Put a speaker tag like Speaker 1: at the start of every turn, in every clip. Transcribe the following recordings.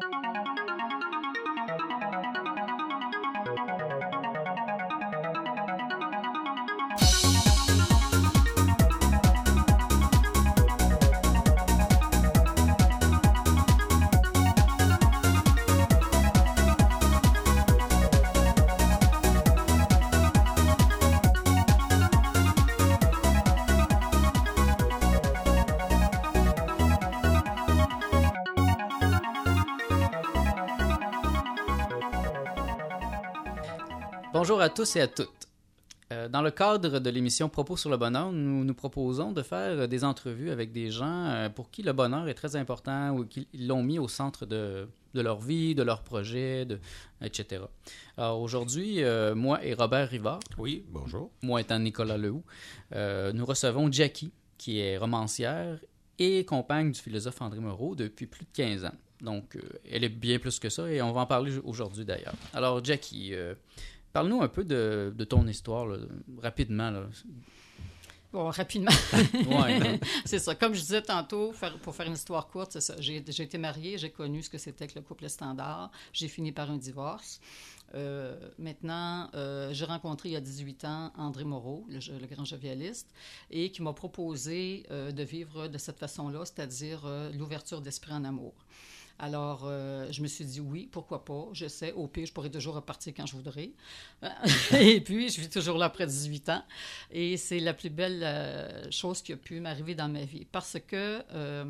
Speaker 1: Thank you. Bonjour à tous et à toutes. Euh, Dans le cadre de l'émission Propos sur le bonheur, nous nous proposons de faire des entrevues avec des gens euh, pour qui le bonheur est très important ou qui l'ont mis au centre de, de leur vie, de leurs projets, de, etc. Alors aujourd'hui, euh, moi et Robert Rivard,
Speaker 2: Oui, bonjour.
Speaker 1: moi étant Nicolas Lehoux, euh, nous recevons Jackie, qui est romancière et compagne du philosophe André Moreau depuis plus de 15 ans. Donc, euh, elle est bien plus que ça et on va en parler aujourd'hui d'ailleurs. Alors, Jackie, parle-nous un peu de, de ton histoire, là, rapidement. Là.
Speaker 3: Bon, rapidement.
Speaker 1: Ouais.
Speaker 3: c'est ça. Comme je disais tantôt, pour faire une histoire courte, c'est ça. J'ai été mariée, j'ai connu ce que c'était que le couple standard. J'ai fini par un divorce. Euh, maintenant, euh, j'ai rencontré il y a 18 ans André Moreau, le, le grand jovialiste, et qui m'a proposé euh, de vivre de cette façon-là, c'est-à-dire euh, l'ouverture d'esprit en amour. Alors, euh, je me suis dit oui, pourquoi pas? Je sais, au pire, je pourrais toujours repartir quand je voudrais. et puis, je vis toujours là après 18 ans. Et c'est la plus belle euh, chose qui a pu m'arriver dans ma vie. Parce que euh,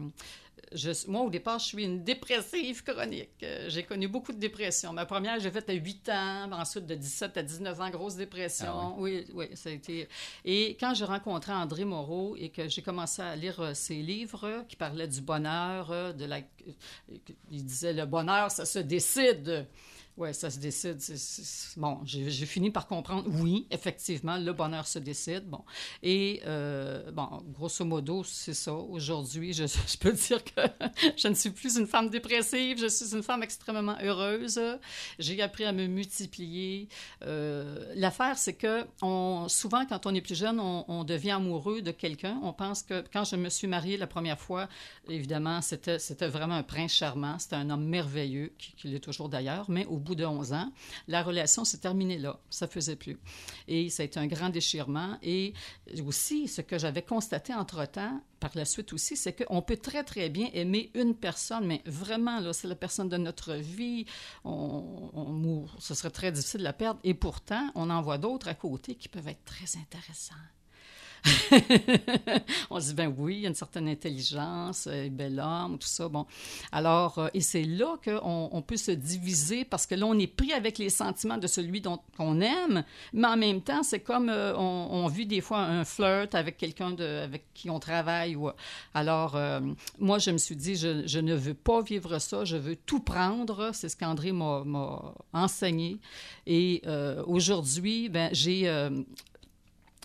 Speaker 3: je- moi, au départ, je suis une dépressive chronique. Euh, j'ai connu beaucoup de dépression. Ma première, j'ai fait à 8 ans. Ensuite, de 17 à 19 ans, grosse dépression.
Speaker 1: Ah
Speaker 3: Oui, oui, ça a été... Et quand j'ai rencontré André Moreau et que j'ai commencé à lire euh, ses livres qui parlaient du bonheur, euh, de la... il disait, le bonheur, ça se décide. Oui, ça se décide. Bon, j'ai fini par comprendre, oui, effectivement, le bonheur se décide. Bon. Et, euh, bon, grosso modo, c'est ça. Aujourd'hui, je, je peux dire que je ne suis plus une femme dépressive, je suis une femme extrêmement heureuse. J'ai appris à me multiplier. Euh, L'affaire, c'est que souvent, quand on est plus jeune, on, devient amoureux de quelqu'un. On pense que quand je me suis mariée la première fois, évidemment, c'était vraiment un prince charmant. C'était un homme merveilleux, qui, qui l'est toujours d'ailleurs. Mais de 11 ans, la relation s'est terminée là. Ça faisait plus. Et ça a été un grand déchirement. Et aussi, ce que j'avais constaté entre-temps, par la suite aussi, c'est qu'on peut très, très bien aimer une personne, mais vraiment, là, c'est la personne de notre vie. On, on. Ce serait très difficile de la perdre. Et pourtant, on en voit d'autres à côté qui peuvent être très intéressants. on se dit, ben oui, il y a une certaine intelligence, euh, bel homme, tout ça. Bon. Alors, euh, et c'est là qu'on on peut se diviser parce que là, on est pris avec les sentiments de celui dont qu'on aime, mais en même temps, c'est comme euh, on, on vit des fois un flirt avec quelqu'un avec qui on travaille. Alors, moi, je me suis dit, je, ne veux pas vivre ça, je veux tout prendre. C'est ce qu'André m'a enseigné. Et aujourd'hui, ben, j'ai.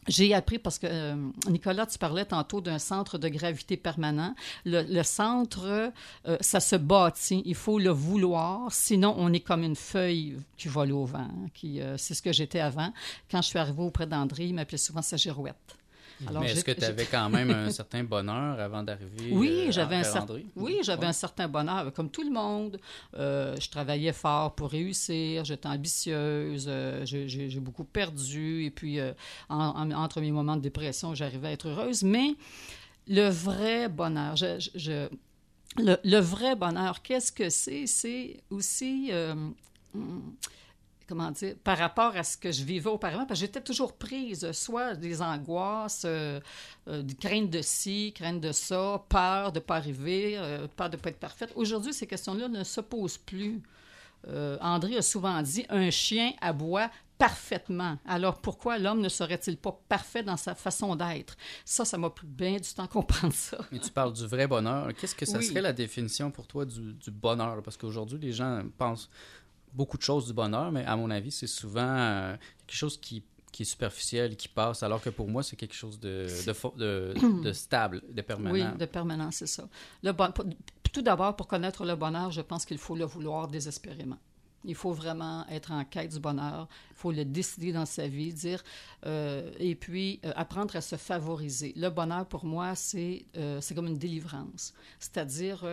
Speaker 3: J'ai appris parce que, euh, Nicolas, tu parlais tantôt d'un centre de gravité permanent. Le, le centre, euh, ça se bâtit. Il faut le vouloir. Sinon, on est comme une feuille qui vole au vent. Qui, euh, c'est ce que j'étais avant. Quand je suis arrivée auprès d'André, il m'appelait souvent sa girouette. Alors,
Speaker 1: Mais est-ce que tu avais quand même un certain bonheur avant d'arriver
Speaker 3: Oui,
Speaker 1: euh,
Speaker 3: j'avais un,
Speaker 1: vers
Speaker 3: cer-
Speaker 1: André?
Speaker 3: oui, j'avais
Speaker 1: Ouais.
Speaker 3: un certain bonheur, comme tout le monde. Euh, je travaillais fort pour réussir, j'étais ambitieuse, euh, j'ai- beaucoup perdu, et puis euh, en- en- entre mes moments de dépression, j'arrivais à être heureuse. Mais le vrai bonheur, je- je- je- le, le vrai bonheur, qu'est-ce que c'est? C'est aussi... comment dire, par rapport à ce que je vivais auparavant, parce que j'étais toujours prise, euh, soit des angoisses, euh, euh, des craintes de ci, crainte de ça, peur de ne pas arriver, euh, peur de ne pas être parfaite. Aujourd'hui, ces questions-là ne se posent plus. André a souvent dit un chien aboie parfaitement. Alors pourquoi l'homme ne serait-il pas parfait dans sa façon d'être? Ça, ça m'a pris bien du temps à comprendre ça.
Speaker 1: Mais tu parles du vrai bonheur. Qu'est-ce que ça
Speaker 3: Oui.
Speaker 1: serait la définition pour toi du, du bonheur? Parce qu'aujourd'hui, les gens pensent beaucoup de choses du bonheur, mais à mon avis, c'est souvent euh, quelque chose qui, qui est superficiel, qui passe, alors que pour moi, c'est quelque chose de, de, de stable, de permanent.
Speaker 3: Oui, de permanent, c'est ça. Le bon- Tout d'abord, pour connaître le bonheur, je pense qu'il faut le vouloir désespérément. Il faut vraiment être en quête du bonheur. Il faut le décider dans sa vie, dire, euh, et puis euh, apprendre à se favoriser. Le bonheur, pour moi, c'est euh, c'est comme une délivrance. C'est-à-dire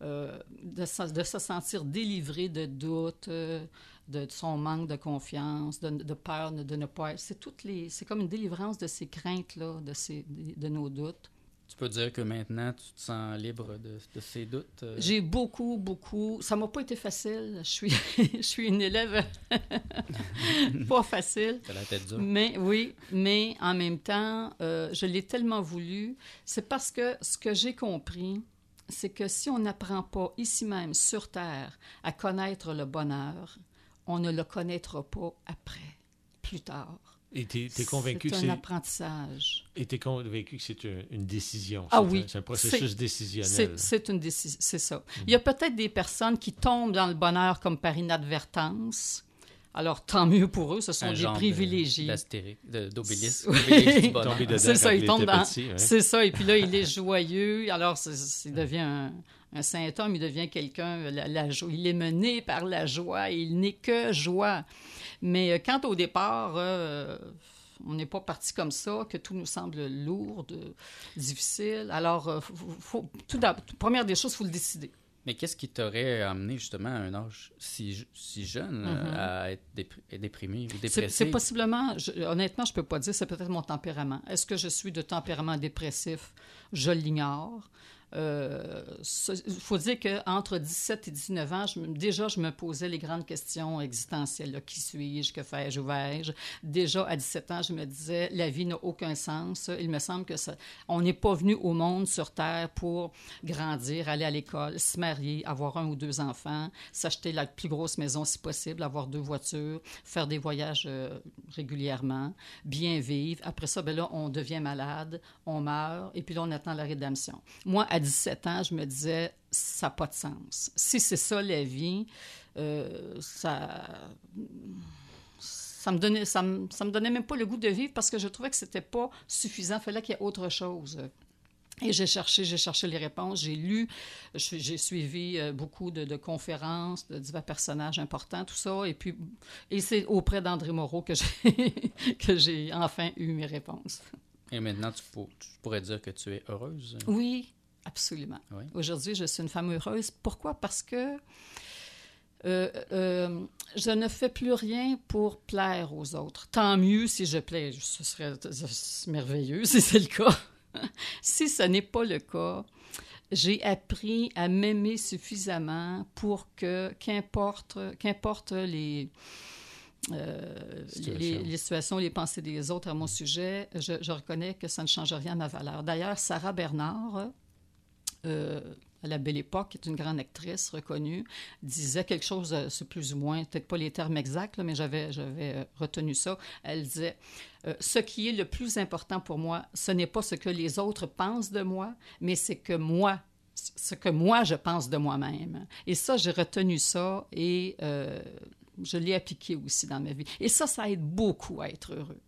Speaker 3: de, se- sentir délivré de doutes, de, son manque de confiance, de, peur de, ne pas. C'est toutes les. C'est comme une délivrance de ces craintes-là, de, ces, de nos doutes.
Speaker 1: Tu peux dire que maintenant, tu te sens libre de, de ces doutes. euh,
Speaker 3: J'ai beaucoup, beaucoup. Ça m'a pas été facile. Je suis, je suis une élève pas facile.
Speaker 1: A la tête dure.
Speaker 3: Mais oui, mais en même temps, euh, je l'ai tellement voulu. C'est parce que ce que j'ai compris, c'est que si on n'apprend pas ici même sur Terre à connaître le bonheur, on ne le connaîtra pas après, plus tard.
Speaker 2: Et tu es, convaincu que
Speaker 3: C'est un apprentissage.
Speaker 2: et t'es convaincu que c'est une, une décision.
Speaker 3: Ah oui,
Speaker 2: C'est un processus décisionnel.
Speaker 3: C'est une décision, c'est ça.
Speaker 2: Mm.
Speaker 3: Il y a peut-être des personnes qui tombent dans le bonheur comme par inadvertance. Alors, tant mieux pour eux, ce sont
Speaker 1: un
Speaker 3: des
Speaker 1: genre
Speaker 3: privilégiés.
Speaker 1: d'Astérix, d'Obélisque.
Speaker 3: Oui. C'est ça,
Speaker 2: quand
Speaker 3: il tombe
Speaker 2: était
Speaker 3: dans. C'est ça, et puis là, il est joyeux. Alors, il devient un, un saint homme, il devient quelqu'un. La, la il est mené par la joie, et il n'est que joie. Mais euh, quand au départ, euh, on n'est pas parti comme ça, que tout nous semble lourd, difficile, alors, euh, faut, faut- tout d'abord, première des choses, il faut le décider.
Speaker 1: Mais qu'est-ce qui t'aurait amené justement à un âge si, si jeune euh, à être dépr- déprimé ou
Speaker 3: C'est
Speaker 1: dépressé?
Speaker 3: c'est possiblement, je- honnêtement, je peux pas dire, c'est peut-être mon tempérament. Est-ce que je suis de tempérament dépressif? Je l'ignore. Il faut dire qu'entre 17 et 19 ans, déjà, je me posais les grandes questions existentielles. Qui suis-je? Que fais-je? Où vais-je? Déjà, à 17 ans, je me disais, la vie n'a aucun sens. Il me semble que ça, on n'est pas venu au monde sur Terre pour grandir, aller à l'école, se marier, avoir un ou deux enfants, s'acheter la plus grosse maison si possible, avoir deux voitures, faire des voyages euh, régulièrement, bien vivre. Après ça, ben là, on devient malade, on meurt, et puis là, on attend la rédemption. Moi, 17 ans, je me disais, ça n'a pas de sens. Si c'est ça la vie, euh, ça ça me donnait ça me, ça me donnait même pas le goût de vivre parce que je trouvais que c'était pas suffisant, il fallait qu'il y ait autre chose. Et j'ai cherché, j'ai cherché les réponses, j'ai lu, j'ai suivi euh, beaucoup de, de conférences de divers personnages importants, tout ça, et puis et c'est auprès d'André Moreau que j'ai que j'ai enfin eu mes réponses.
Speaker 1: Et maintenant, tu, pour- tu pourrais dire que tu es heureuse?
Speaker 3: Oui, absolument.
Speaker 1: Oui.
Speaker 3: Aujourd'hui, je suis une femme heureuse. Pourquoi? Parce que euh, euh, je ne fais plus rien pour plaire aux autres. Tant mieux si je plais. Ce serait merveilleux si c'est le cas. si ce n'est pas le cas, j'ai appris à m'aimer suffisamment pour que, qu'importe, qu'importe les, euh,
Speaker 2: Situation.
Speaker 3: les, les situations, les pensées des autres à mon sujet, je, je reconnais que ça ne change rien à ma valeur. D'ailleurs, Sarah Bernard, euh, à la belle époque, qui est une grande actrice reconnue, disait quelque chose, euh, c'est plus ou moins, peut-être pas les termes exacts, mais j'avais, euh, retenu ça. Elle disait Ce qui est le plus important pour moi, ce n'est pas ce que les autres pensent de moi, mais c'est que moi, ce que moi je pense de moi-même. Et ça, j'ai retenu ça et je l'ai appliqué aussi dans ma vie. Et ça, ça aide beaucoup à être heureux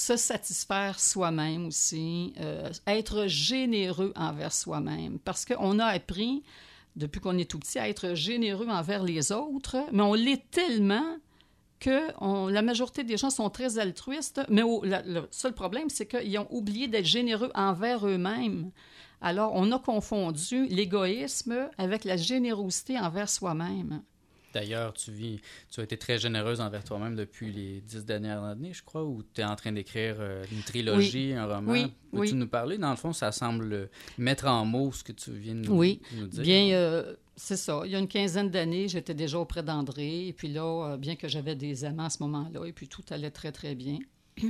Speaker 3: se satisfaire soi-même aussi, euh, être généreux envers soi-même, parce qu'on a appris, depuis qu'on est tout petit, à être généreux envers les autres, mais on l'est tellement que la majorité des gens sont très altruistes, mais le seul problème, c'est qu'ils ont oublié d'être généreux envers eux-mêmes. Alors, on a confondu l'égoïsme avec la générosité envers soi-même.
Speaker 1: D'ailleurs, tu vis, tu as été très généreuse envers toi-même depuis les dix dernières années, je crois, où tu es en train d'écrire euh, une trilogie, un roman.
Speaker 3: Oui,
Speaker 1: Peux-tu
Speaker 3: oui.
Speaker 1: nous parler? Dans le fond, ça semble euh, mettre en mots ce que tu viens de nous,
Speaker 3: Oui,
Speaker 1: nous dire.
Speaker 3: Bien, euh, c'est ça. Il y a une quinzaine d'années, j'étais déjà auprès d'André. Et puis là, euh, bien que j'avais des amants à ce moment-là, et puis tout allait très, très bien.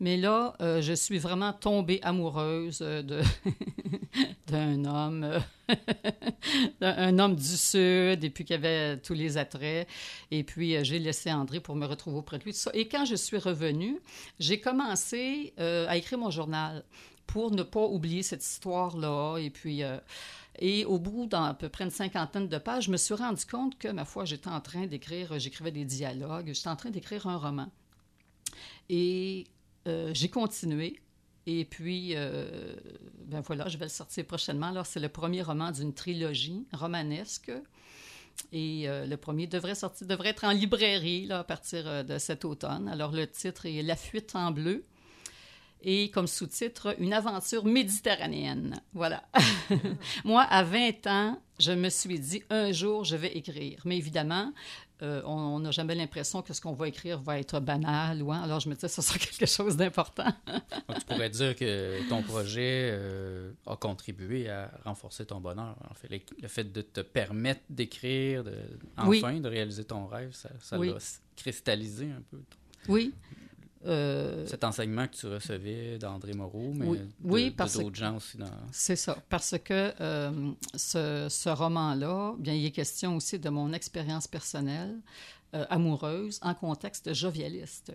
Speaker 3: Mais là, euh, je suis vraiment tombée amoureuse d'un homme, un homme du Sud, et puis qui avait tous les attraits. Et puis, euh, j'ai laissé André pour me retrouver auprès de lui. Et quand je suis revenue, j'ai commencé euh, à écrire mon journal pour ne pas oublier cette histoire-là. Et puis, euh, et au bout d'à peu près une cinquantaine de pages, je me suis rendu compte que, ma foi, j'étais en train d'écrire, j'écrivais des dialogues, j'étais en train d'écrire un roman. Et j'ai continué. Et puis, euh, ben voilà, je vais le sortir prochainement. Alors, c'est le premier roman d'une trilogie romanesque Et euh, le premier devrait sortir, devrait être en librairie là, à partir euh, de cet automne. Alors le titre est La fuite en bleu. Et comme sous-titre, Une aventure méditerranéenne. Voilà. Moi, à 20 ans, je me suis dit, un jour, je vais écrire. Mais évidemment, euh, on n'a jamais l'impression que ce qu'on va écrire va être banal. Ou, hein. Alors, je me disais, ce sera quelque chose d'important.
Speaker 1: Tu pourrais dire que ton projet euh, a contribué à renforcer ton bonheur. En fait, le, le fait de te permettre d'écrire,
Speaker 3: Oui.
Speaker 1: enfin, de réaliser ton rêve, ça, ça
Speaker 3: Oui.
Speaker 1: l'a cristallisé un peu.
Speaker 3: Oui. Euh,
Speaker 1: Cet enseignement que tu recevais d'André Moreau, mais
Speaker 3: Oui.
Speaker 1: de-
Speaker 3: Oui, parce
Speaker 1: d'autres gens aussi. Dans...
Speaker 3: C'est ça, parce que euh, ce, ce roman-là, bien, il est question aussi de mon expérience personnelle euh, amoureuse en contexte jovialiste.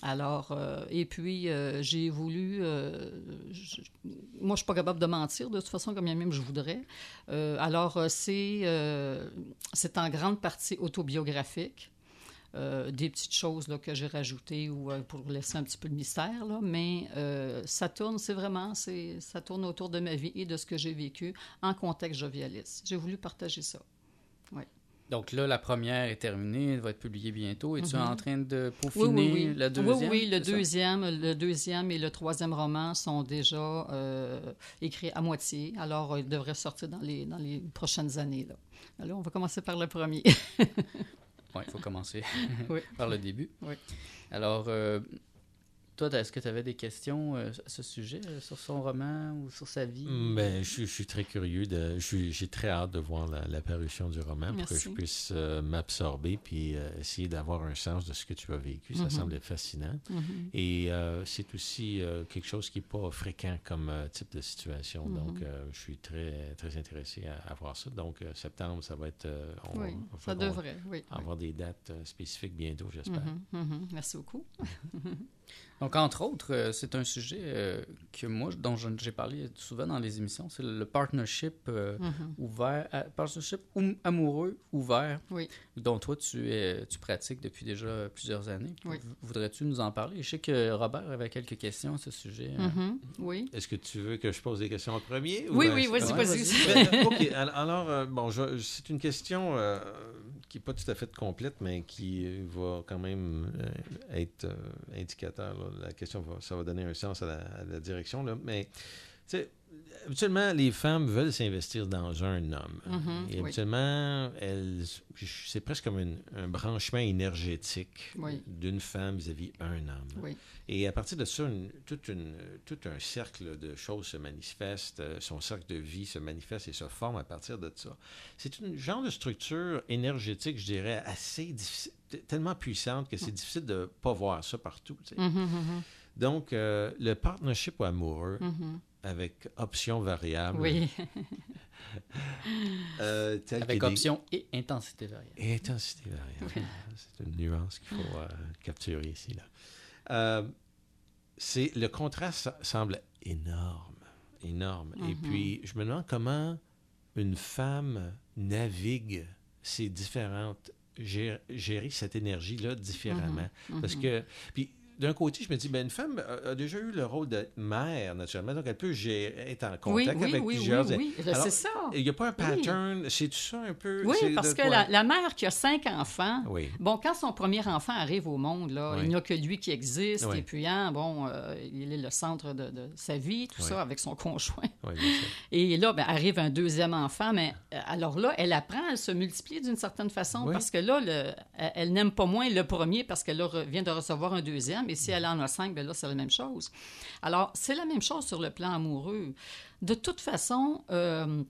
Speaker 3: Alors, euh, et puis, euh, j'ai voulu... euh, je- moi, je suis pas capable de mentir, de toute façon, comme même je voudrais. Alors, c'est c'est en grande partie autobiographique. Euh, des petites choses là, que j'ai rajoutées ou euh, pour laisser un petit peu le mystère, là, mais euh, ça tourne, c'est vraiment, c'est, ça tourne autour de ma vie et de ce que j'ai vécu en contexte jovialiste. J'ai voulu partager ça.
Speaker 1: Donc là, la première est terminée, elle va être publiée bientôt. Es-tu
Speaker 3: Mhm.
Speaker 1: en train de peaufiner
Speaker 3: oui, oui.
Speaker 1: la deuxième?
Speaker 3: Oui, oui, le deuxième, le deuxième et le troisième roman sont déjà euh, écrits à moitié. Alors, ils devraient sortir dans les, dans les prochaines années. Là. Alors, on va commencer par le premier.
Speaker 1: Oui, il faut commencer
Speaker 3: Oui.
Speaker 1: par le début.
Speaker 3: Oui.
Speaker 1: Alors, euh, toi, est-ce que tu avais des questions euh, à ce sujet, euh, sur son roman ou sur sa vie?
Speaker 2: Mm, Ben, je, suis- je suis très curieux. De, je suis- j'ai très hâte de voir la, la parution du roman pour que je puisse euh, m'absorber puis euh, essayer d'avoir un sens de ce que tu as vécu. Ça
Speaker 3: Mhm.
Speaker 2: semble être fascinant.
Speaker 3: Mhm.
Speaker 2: Et euh, c'est aussi euh, quelque chose qui n'est pas fréquent comme euh, type de situation.
Speaker 3: Mhm.
Speaker 2: Donc, euh, je suis très, très intéressé à, à voir ça. Donc, euh, septembre, ça va être. euh, on
Speaker 3: Oui, ça devrait, oui. oui.
Speaker 2: avoir des dates spécifiques bientôt, j'espère.
Speaker 3: Mhm, mhm. Merci beaucoup.
Speaker 1: Donc, entre autres, euh, c'est un sujet euh, que moi, dont j'ai parlé souvent dans les émissions, c'est le partnership euh,
Speaker 3: Mhm.
Speaker 1: ouvert, à- partnership ou- amoureux ouvert,
Speaker 3: Oui.
Speaker 1: dont toi, tu, es, tu pratiques depuis déjà plusieurs années.
Speaker 3: Oui.
Speaker 1: Voudrais-tu nous en parler? Je sais que Robert avait quelques questions à ce sujet. euh.
Speaker 3: Mhm. Oui.
Speaker 2: Est-ce que tu veux que je pose des questions en premier? ou,
Speaker 3: Oui, oui,
Speaker 2: c'est-
Speaker 3: vas-y.
Speaker 2: Ben, OK. Alors, euh, bon, c'est une question euh, qui n'est pas tout à fait complète, mais qui euh, va quand même euh, être euh, indicateur. La question, va, ça va donner un sens à la, à la direction. Là. Mais, tu sais, habituellement, les femmes veulent s'investir dans un homme.
Speaker 3: Mhm,
Speaker 2: Et
Speaker 3: oui.
Speaker 2: habituellement, elles, c'est presque comme une- un branchement énergétique
Speaker 3: Oui.
Speaker 2: d'une femme vis-à-vis un homme.
Speaker 3: Oui.
Speaker 2: Et à partir de ça, une- toute une- tout un cercle de choses se manifeste, euh, son cercle de vie se manifeste et se forme à partir de ça. C'est une genre de structure énergétique, je dirais, assez difficile, tellement puissante que c'est difficile de ne pas voir ça partout. tu sais.
Speaker 3: Mhm, mhm,
Speaker 2: Donc, euh, le partnership amoureux
Speaker 3: mhm.
Speaker 2: Avec options variables,
Speaker 3: Oui.
Speaker 2: euh,
Speaker 1: Avec
Speaker 2: des-
Speaker 1: option et intensité variable.
Speaker 2: et intensité variable. C'est une nuance qu'il faut euh, capturer ici. Là. Euh, c'est, le contraste semble énorme, énorme. Et
Speaker 3: Mhm.
Speaker 2: puis, je me demande comment une femme navigue ces différentes... gé- gérer cette énergie-là différemment. Parce
Speaker 3: Mhm.
Speaker 2: que... Puis, d'un côté, je me dis, ben, une femme a, a déjà eu le rôle de mère, naturellement, donc elle peut gérer- être en contact
Speaker 3: oui,
Speaker 2: avec
Speaker 3: oui,
Speaker 2: plusieurs...
Speaker 3: oui, oui. C'est ça.
Speaker 2: Il n'y a pas un pattern, c'est tout ça un peu...
Speaker 3: Oui, parce que la, la mère qui a cinq enfants, bon, quand son premier enfant arrive au monde, là, il n'y a que lui qui existe, et puis, hein, bon, euh, il est le centre de, de sa vie, tout ça, avec son conjoint. Et là, ben, arrive un deuxième enfant, mais euh, alors là, elle apprend, elle se multiplie d'une certaine façon, parce que là, le- elle, elle n'aime pas moins le premier parce qu'elle vient de recevoir un deuxième, et si elle en a cinq, ben là, c'est la même chose. Alors, c'est la même chose sur le plan amoureux. De toute façon, euh,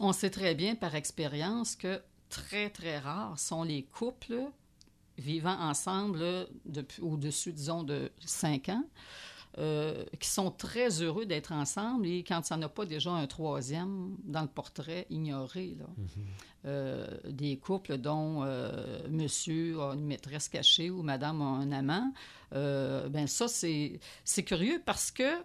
Speaker 3: on sait très bien par expérience que très, très rares sont les couples vivant ensemble au-dessus, disons, de cinq ans, euh, qui sont très heureux d'être ensemble et quand il n'y en a pas déjà un troisième dans le portrait ignoré. Là. Euh, des couples dont euh, monsieur a une maîtresse cachée ou madame a un amant, ben ça, c'est c'est curieux parce que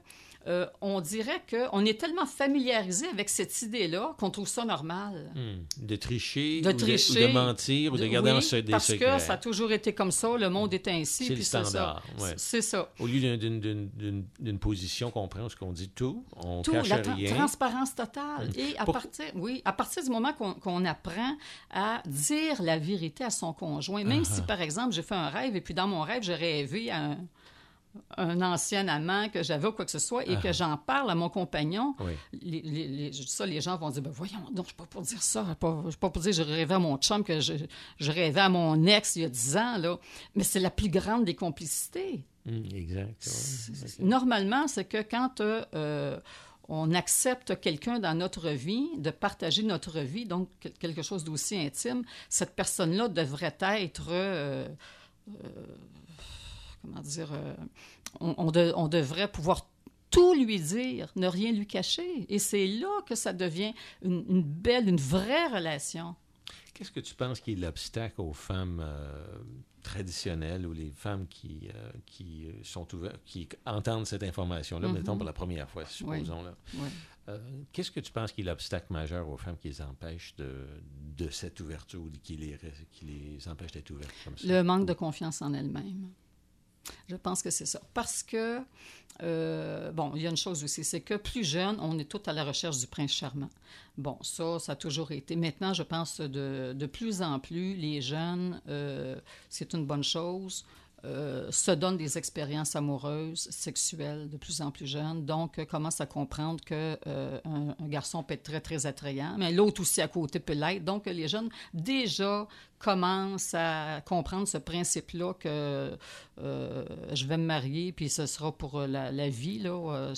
Speaker 3: euh, on dirait qu'on est tellement familiarisé avec cette idée-là qu'on trouve ça normal.
Speaker 2: Hmm. De tricher,
Speaker 3: De
Speaker 2: ou,
Speaker 3: tricher,
Speaker 2: de, ou de mentir, ou de garder
Speaker 3: oui,
Speaker 2: en se- des
Speaker 3: parce
Speaker 2: secrets.
Speaker 3: que ça a toujours été comme ça, le monde est ainsi.
Speaker 2: C'est le
Speaker 3: ça.
Speaker 2: standard, ouais.
Speaker 3: C'est ça.
Speaker 2: Au lieu d'une- position qu'on prend, ce qu'on dit tout, on
Speaker 3: Tout,
Speaker 2: cache
Speaker 3: la tra-
Speaker 2: rien.
Speaker 3: transparence totale. Et à
Speaker 2: Pour-
Speaker 3: partir, oui, à partir du moment qu'on apprend à dire la vérité à son conjoint, même
Speaker 2: Uh-huh.
Speaker 3: si, par exemple, j'ai fait un rêve et puis dans mon rêve, j'ai rêvé à un, un ancien amant que j'avais ou quoi que ce soit et que j'en parle à mon compagnon.
Speaker 2: Oui.
Speaker 3: les, ça, les gens vont dire, ben voyons, donc, je suis pas pour dire ça, je je suis pas pour dire que je rêvais à mon chum, que je, je rêvais à mon ex il y a 10 ans, là. Mais c'est la plus grande des complicités.
Speaker 2: Hmm, exact. ouais.
Speaker 3: Normalement, c'est que quand euh, euh, on accepte quelqu'un dans notre vie, de partager notre vie, donc quel- quelque chose d'aussi intime, cette personne-là devrait être, euh, euh, comment dire, euh, on, on de- on devrait pouvoir tout lui dire, ne rien lui cacher. Et c'est là que ça devient une, une belle, une vraie relation.
Speaker 2: Qu'est-ce que tu penses qui est l'obstacle aux femmes euh, traditionnelles ou les femmes qui, euh, qui sont ouvertes, qui entendent cette information-là,
Speaker 3: Mhm.
Speaker 2: mettons pour la première fois, supposons. Euh, Qu'est-ce que tu penses qui est l'obstacle majeur aux femmes qui les empêche de, de cette ouverture ou qui les, qui les empêche d'être ouvertes comme ça?
Speaker 3: Le manque de confiance en elle-même. Je pense que c'est ça. Parce que, euh, bon, il y a une chose aussi, c'est que plus jeune, on est tous à la recherche du prince charmant. Bon, ça, ça a toujours été. Maintenant, je pense de, de plus en plus, les jeunes, euh, c'est une bonne chose, euh, se donnent des expériences amoureuses, sexuelles, de plus en plus jeunes. Donc, euh, commencent à comprendre que euh, un, garçon peut être très, très attrayant, mais l'autre aussi à côté peut l'être. Donc, les jeunes, déjà, commencent à comprendre ce principe-là que euh, je vais me marier, puis ce sera pour la, la vie, là.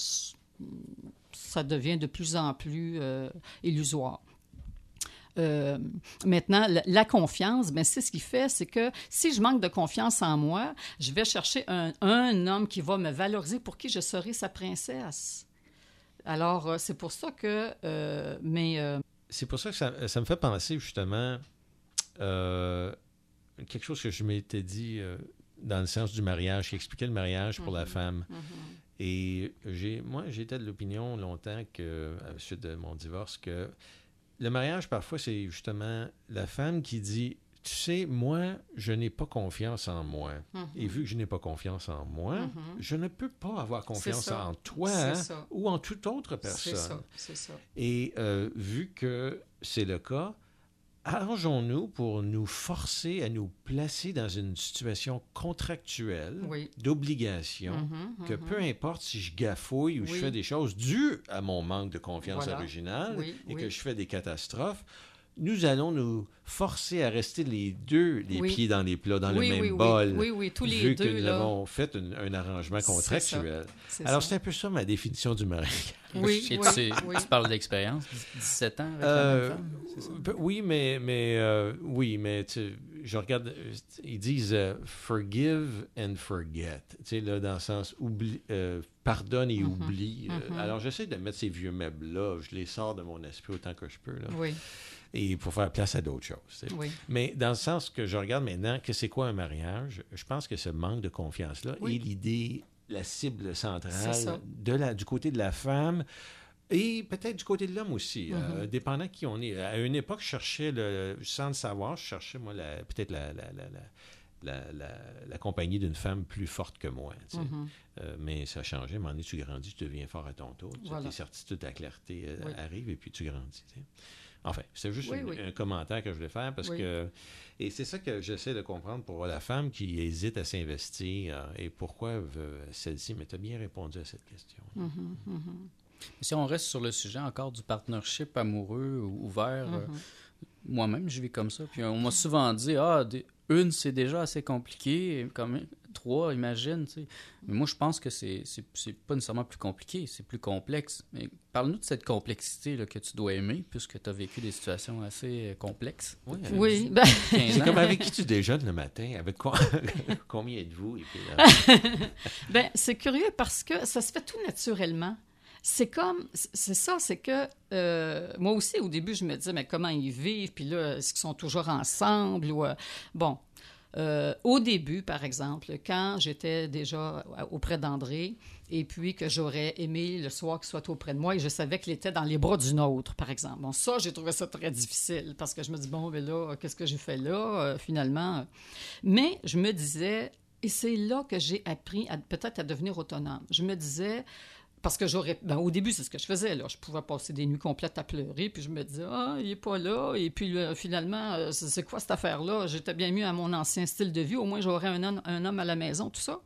Speaker 3: ça devient de plus en plus illusoire. Euh, maintenant, la, la confiance, ben, c'est ce qui fait, c'est que si je manque de confiance en moi, je vais chercher un, un homme qui va me valoriser pour qui je serai sa princesse. Alors, euh, c'est pour ça que, euh, mais euh,
Speaker 2: C'est pour ça que ça, ça me fait penser justement quelque chose que je m'étais dit dans le sens du mariage, qui expliquait le mariage pour la
Speaker 3: Mhm.
Speaker 2: femme. Et j'ai, moi, j'étais de l'opinion longtemps que, à la suite de mon divorce, que le mariage, parfois, c'est justement la femme qui dit Tu sais, moi, je n'ai pas confiance en moi.
Speaker 3: Mhm.
Speaker 2: Et vu que je n'ai pas confiance en moi,
Speaker 3: Mhm.
Speaker 2: je ne peux pas avoir confiance en toi hein, ou en toute autre
Speaker 3: c'est
Speaker 2: personne.
Speaker 3: ça, ça.
Speaker 2: Et euh, vu que c'est le cas, arrangeons-nous pour nous forcer à nous placer dans une situation contractuelle
Speaker 3: Oui.
Speaker 2: d'obligation,
Speaker 3: Mhm,
Speaker 2: que
Speaker 3: mhm.
Speaker 2: peu importe si je gafouille ou je fais des choses dues à mon manque de confiance
Speaker 3: Voilà.
Speaker 2: originale
Speaker 3: Oui,
Speaker 2: et que je fais des catastrophes, nous allons nous forcer à rester les deux, les
Speaker 3: Oui.
Speaker 2: pieds dans les plats, dans
Speaker 3: oui,
Speaker 2: le même
Speaker 3: oui, oui.
Speaker 2: bol.
Speaker 3: Oui, oui, tous les
Speaker 2: vu
Speaker 3: deux,
Speaker 2: que nous
Speaker 3: là.
Speaker 2: avons fait un, un arrangement contractuel. Alors, c'est un peu ça ma définition du mariage.
Speaker 3: Oui,
Speaker 1: Et
Speaker 3: oui,
Speaker 1: tu,
Speaker 3: oui.
Speaker 1: tu parles d'expérience, 17 ans avec
Speaker 2: Euh,
Speaker 1: la même femme, c'est ça?
Speaker 2: Oui, mais, mais, euh, oui, mais tu- je regarde, euh, ils disent euh, forgive and forget. Tu sais, là, dans le sens euh, pardonne et
Speaker 3: Mhm.
Speaker 2: oublie.
Speaker 3: Mhm.
Speaker 2: Alors, j'essaie de mettre ces vieux meubles-là, je les sors de mon esprit autant que je peux, là,
Speaker 3: Oui,
Speaker 2: et pour faire place à d'autres choses.
Speaker 3: oui.
Speaker 2: Mais dans le sens que je regarde maintenant, que c'est quoi un mariage, je pense que ce manque de confiance-là
Speaker 3: Oui.
Speaker 2: est l'idée, la cible centrale de la, du côté de la femme et peut-être du côté de l'homme aussi,
Speaker 3: Mhm.
Speaker 2: euh, dépendant qui on est. À une époque, je cherchais, le, sans le savoir, je cherchais, moi, peut-être la, la, la, la- la- la- la compagnie d'une femme plus forte que moi. tu sais.
Speaker 3: Mhm.
Speaker 2: Euh, mais ça a changé. À un moment donné, tu grandis, tu deviens fort à ton tour. Tu-
Speaker 3: Voilà.
Speaker 2: Tes certitudes, ta clarté euh,
Speaker 3: Oui.
Speaker 2: arrive et puis tu grandis. tu sais. Enfin, c'est juste
Speaker 3: Oui,
Speaker 2: une-
Speaker 3: oui.
Speaker 2: un commentaire que je voulais faire parce
Speaker 3: Oui.
Speaker 2: que. Et c'est ça que j'essaie de comprendre pour la femme qui hésite à s'investir euh, et pourquoi celle-ci. Mais tu as bien répondu à cette question.
Speaker 3: Mhm, mhm,
Speaker 1: Si on reste sur le sujet encore du partnership amoureux ou ouvert, euh,
Speaker 3: mhm.
Speaker 1: moi-même, je vis comme ça. Puis on m'a souvent dit, ah, une, c'est déjà assez compliqué. Comme, trois, imagine. tu sais. Mais moi, je pense que c'est c'est- c'est pas nécessairement plus compliqué, c'est plus complexe. Mais parle-nous de cette complexité là, que tu dois aimer, puisque tu as vécu des situations assez euh, complexes.
Speaker 2: Oui,
Speaker 3: Oui, ben,
Speaker 1: 15
Speaker 2: C'est
Speaker 1: ans.
Speaker 2: comme avec qui tu déjeunes le matin. Avec quoi? Combien êtes-vous?
Speaker 3: Ben, c'est curieux parce que ça se fait tout naturellement. C'est comme, c'est ça, c'est que euh, moi aussi, au début, je me disais, mais comment ils vivent? Puis là, est-ce qu'ils sont toujours ensemble? Ou, euh, bon, Euh, au début, par exemple, quand j'étais déjà auprès d'André, et puis que j'aurais aimé le soir qu'il soit auprès de moi, et je savais qu'il était dans les bras d'une autre, par exemple. Bon, ça, j'ai trouvé ça très difficile, parce que je me dis, bon, mais là, qu'est-ce que j'ai fait là, euh, finalement? Mais je me disais, et c'est là que j'ai appris peut-être à devenir autonome. Je me disais, parce que j'aurais. Ben, au début, c'est ce que je faisais. Là. Je pouvais passer des nuits complètes à pleurer, puis je me disais, ah, il n'est pas là. Et puis finalement, euh, c'est quoi cette affaire-là? J'étais bien mieux à mon ancien style de vie. Au moins, j'aurais un, homme, à la maison, tout ça.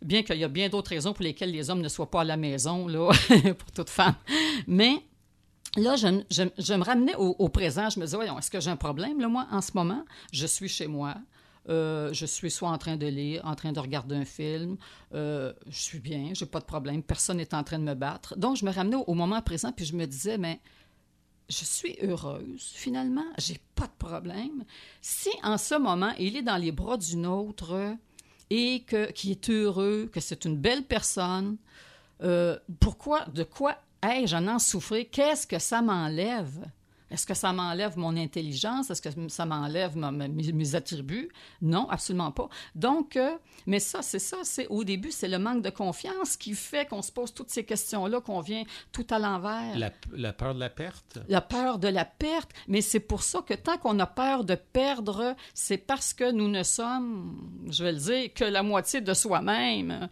Speaker 3: Bien qu'il y a bien d'autres raisons pour lesquelles les hommes ne soient pas à la maison, là, pour toute femme. Mais là, je, me ramenais au, présent. Je me disais, voyons, est-ce que j'ai un problème, moi, en ce moment? Je suis chez moi. Euh, je suis soit en train de lire, en train de regarder un film, euh, je suis bien, j'ai pas de problème, personne n'est en train de me battre. Donc, je me ramenais au, moment présent, puis je me disais, mais je suis heureuse, finalement, j'ai pas de problème. Si en ce moment, il est dans les bras d'une autre et que, qui est heureux, que c'est une belle personne, euh, pourquoi, de quoi ai-je à en souffrir? Qu'est-ce que ça m'enlève? Est-ce que ça m'enlève mon intelligence? Est-ce que ça m'enlève mes, attributs? Non, absolument pas. Donc, euh, mais ça, c'est ça. C'est au début, c'est le manque de confiance qui fait qu'on se pose toutes ces questions-là, qu'on vient tout à l'envers.
Speaker 2: La, peur de la perte?
Speaker 3: La peur de la perte. Mais c'est pour ça que tant qu'on a peur de perdre, c'est parce que nous ne sommes, je vais le dire, que la moitié de soi-même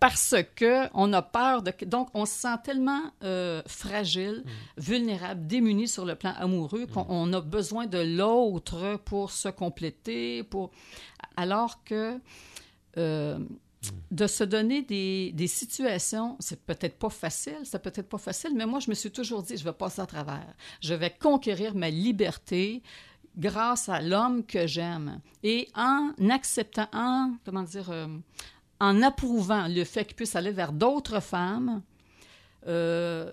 Speaker 3: parce que on a peur de donc on se sent tellement euh, fragile, mm. vulnérable, démuni sur le plan amoureux mm. qu'on a besoin de l'autre pour se compléter, pour alors que euh, mm. de se donner des, des situations, c'est peut-être pas facile, c'est peut-être pas facile, mais moi je me suis toujours dit je vais passer à travers, je vais conquérir ma liberté grâce à l'homme que j'aime et en acceptant, en comment dire euh, en approuvant le fait qu'il puisse aller vers d'autres femmes, euh,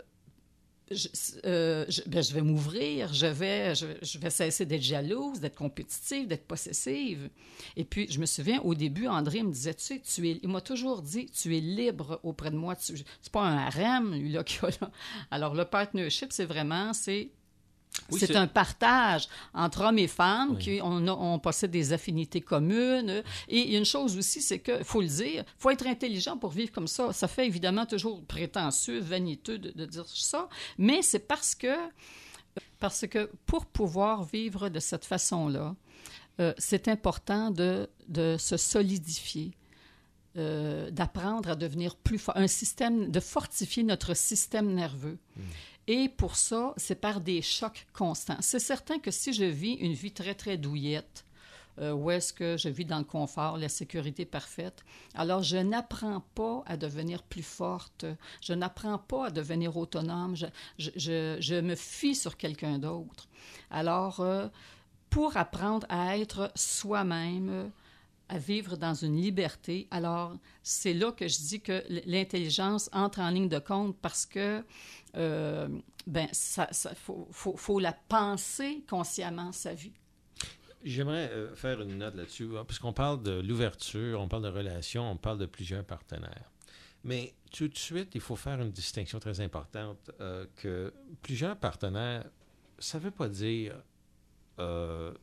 Speaker 3: euh, ben, je, vais m'ouvrir, je vais, je, vais cesser d'être jalouse, d'être compétitive, d'être possessive. Et puis, je me souviens, au début, André me disait, tu sais, tu es, il m'a toujours dit, tu es libre auprès de moi. C'est pas un harem, lui, là, qu'il a là. Alors, le partnership, c'est vraiment, c'est c'est un partage entre hommes et femmes, qui on, possède des affinités communes. Et a une chose aussi, c'est qu'il faut le dire, il faut être intelligent pour vivre comme ça. Ça fait évidemment toujours prétentieux, vaniteux de, dire ça, mais c'est parce que, parce que pour pouvoir vivre de cette façon-là, euh, c'est important de, de, se solidifier. Euh, d'apprendre à devenir plus fort, un système, de fortifier notre système nerveux. Mm. Et pour ça, c'est par des chocs constants. C'est certain que si je vis une vie très, très douillette, euh, où est-ce que je vis dans le confort, la sécurité parfaite. Alors, je n'apprends pas à devenir plus forte, je n'apprends pas à devenir autonome, je, me fie sur quelqu'un d'autre. Alors, euh, pour apprendre à être soi-même, à vivre dans une liberté, alors c'est là que je dis que l'intelligence entre en ligne de compte parce que euh, ben, ça, faut, la penser consciemment, sa vie.
Speaker 2: J'aimerais euh, faire une note là-dessus, hein, parce qu'on parle de l'ouverture, on parle de relations, on parle de plusieurs partenaires. Mais tout de suite, il faut faire une distinction très importante euh, que plusieurs partenaires, ça ne veut pas dire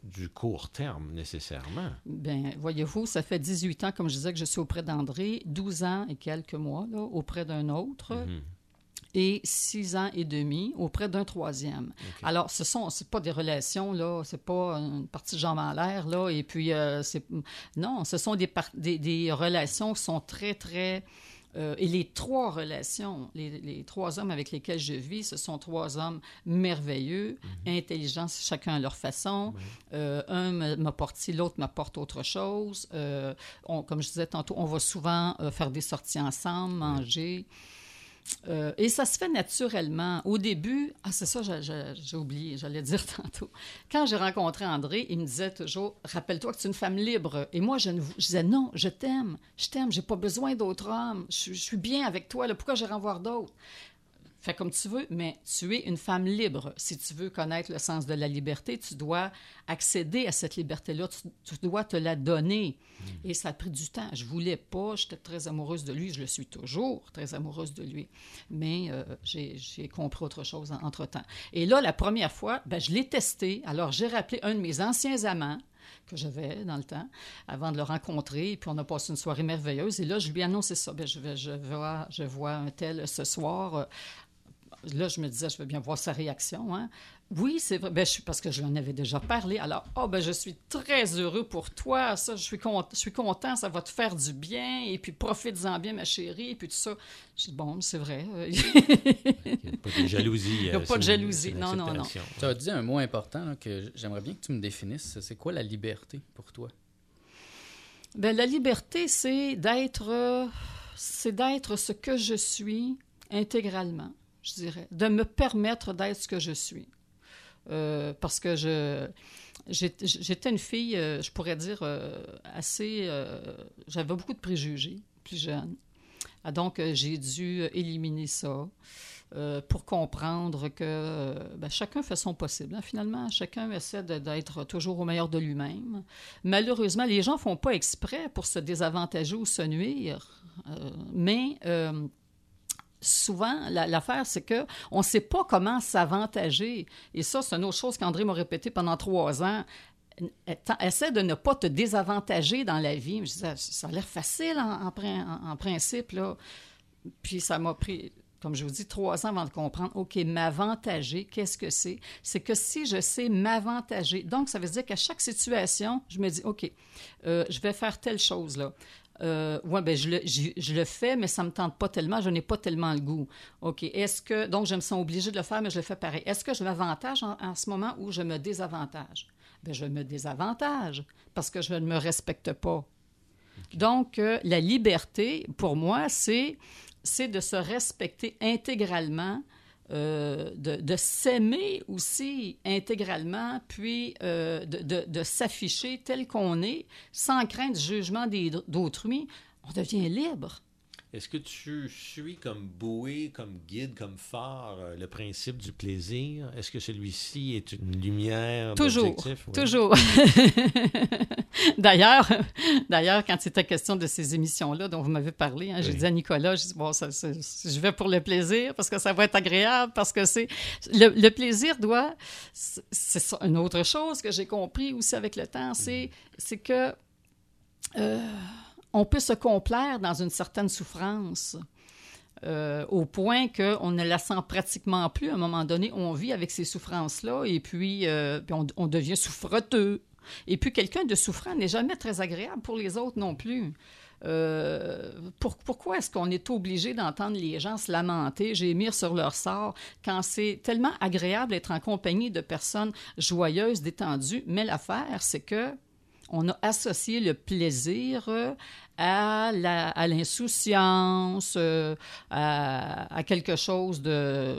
Speaker 2: du court terme nécessairement.
Speaker 3: Bien, voyez-vous, ça fait 18 ans, comme je disais, que je suis auprès d'André, 12 ans et quelques mois là, auprès d'un autre. Mm-hmm et six ans et demi auprès d'un troisième. Alors, ce sont, c'est pas des relations, là, c'est pas une partie de jambes en l'air, là, et puis, euh, c'est, non, ce sont des, des, des, relations qui sont très, très, euh, et les trois relations, les, les, trois hommes avec lesquels je vis, ce sont trois hommes merveilleux, mhm. intelligents, chacun à leur façon. Euh, un m'apporte ci, l'autre m'apporte autre chose. On, comme je disais tantôt, on va souvent faire des sorties ensemble, manger. Euh, et ça se fait naturellement. Au début, ah, c'est ça, j'ai oublié, j'allais dire tantôt. Quand j'ai rencontré André, il me disait toujours Rappelle-toi que tu es une femme libre. Et moi, je, ne, disais Non, je t'aime, je t'aime, j'ai pas besoin d'autres hommes, je, suis bien avec toi, pourquoi j'irai en voir d'autres Fais comme tu veux, mais tu es une femme libre. Si tu veux connaître le sens de la liberté, tu dois accéder à cette liberté-là, tu, dois te la donner. Hmm. Et ça a pris du temps. Je voulais pas, j'étais très amoureuse de lui, je le suis toujours très amoureuse de lui. Mais euh, j'ai compris autre chose entre-temps. Et là, la première fois, ben, je l'ai testé. Alors, j'ai rappelé un de mes anciens amants que j'avais dans le temps, avant de le rencontrer. Et puis, on a passé une soirée merveilleuse. Et là, je lui ai annoncé ça. Bien, je, vais, je, vois, je vois un tel ce soir. Là, je me disais, je veux bien voir sa réaction. Hein. Oui, c'est vrai. Ben, je, parce que je lui en avais déjà parlé. Alors, oh, ben, je suis très heureux pour toi. Ça, je suis, content, je suis content. Ça va te faire du bien. Et puis, profite-en bien, ma chérie. Et puis, tout ça. Je dis, bon, c'est vrai.
Speaker 2: Il n'y a pas de jalousie.
Speaker 3: Il n'y a pas de jalousie. Non, non, non.
Speaker 1: Tu as dit un mot important que j'aimerais bien que tu me définisses. C'est quoi la liberté pour toi?
Speaker 3: Ben, la liberté, c'est d'être, c'est d'être ce que je suis intégralement, je dirais. De me permettre d'être ce que je suis. Euh, parce que j'étais une fille, euh, je pourrais dire, euh, assez... J'avais beaucoup de préjugés plus jeune. Ah, donc, j'ai dû éliminer ça pour comprendre que ben, chacun fait son possible. Hein, finalement, chacun essaie d'être toujours au meilleur de lui-même. Malheureusement, les gens ne font pas exprès pour se désavantager ou se nuire. mais souvent, l'affaire, c'est que on ne sait pas comment s'avantager. Et ça, c'est une autre chose qu'André m'a répété pendant trois ans. Essaie de ne pas te désavantager dans la vie. Ça a l'air facile en, principe. Puis ça m'a pris, comme je vous dis, trois ans avant de comprendre, OK, m'avantager, qu'est-ce que c'est? C'est que si je sais m'avantager, donc ça veut dire qu'à chaque situation, je me dis, OK, euh, je vais faire telle chose, là. Euh, oui, ben je le, je, le, fais, mais ça ne me tente pas tellement, je n'ai pas tellement le goût. OK. Est-ce que. Donc, je me sens obligée de le faire, mais je le fais pareil. Est-ce que je m'avantage en, ce moment ou je me désavantage? Bien, je me désavantage parce que je ne me respecte pas. Donc, euh, la liberté, pour moi, c'est de se respecter intégralement euh, de, s'aimer aussi intégralement, puis euh, de, de s'afficher tel qu'on est, sans crainte du jugement d'autrui, on devient libre.
Speaker 2: Est-ce que tu suis comme bouée, comme guide, comme phare euh, le principe du plaisir? Est-ce que celui-ci est une lumière
Speaker 3: Toujours, toujours. d'ailleurs, d'ailleurs, quand c'était question de ces émissions-là dont vous m'avez parlé, hein, j'ai dit à Nicolas, je, bon, je vais pour le plaisir parce que ça va être agréable, parce que c'est... Le, plaisir doit... C'est une autre chose que j'ai compris aussi avec le temps, c'est, c'est que... Euh, on peut se complaire dans une certaine souffrance. Euh, au point qu'on ne la sent pratiquement plus. À un moment donné, on vit avec ces souffrances-là et puis, euh, on, devient souffreteux. Et puis, quelqu'un de souffrant n'est jamais très agréable pour les autres non plus. Euh, pourquoi est-ce qu'on est obligé d'entendre les gens se lamenter, gémir sur leur sort, quand c'est tellement agréable d'être en compagnie de personnes joyeuses, détendues? Mais l'affaire, c'est que on a associé le plaisir à l'insouciance, euh, à, quelque chose de,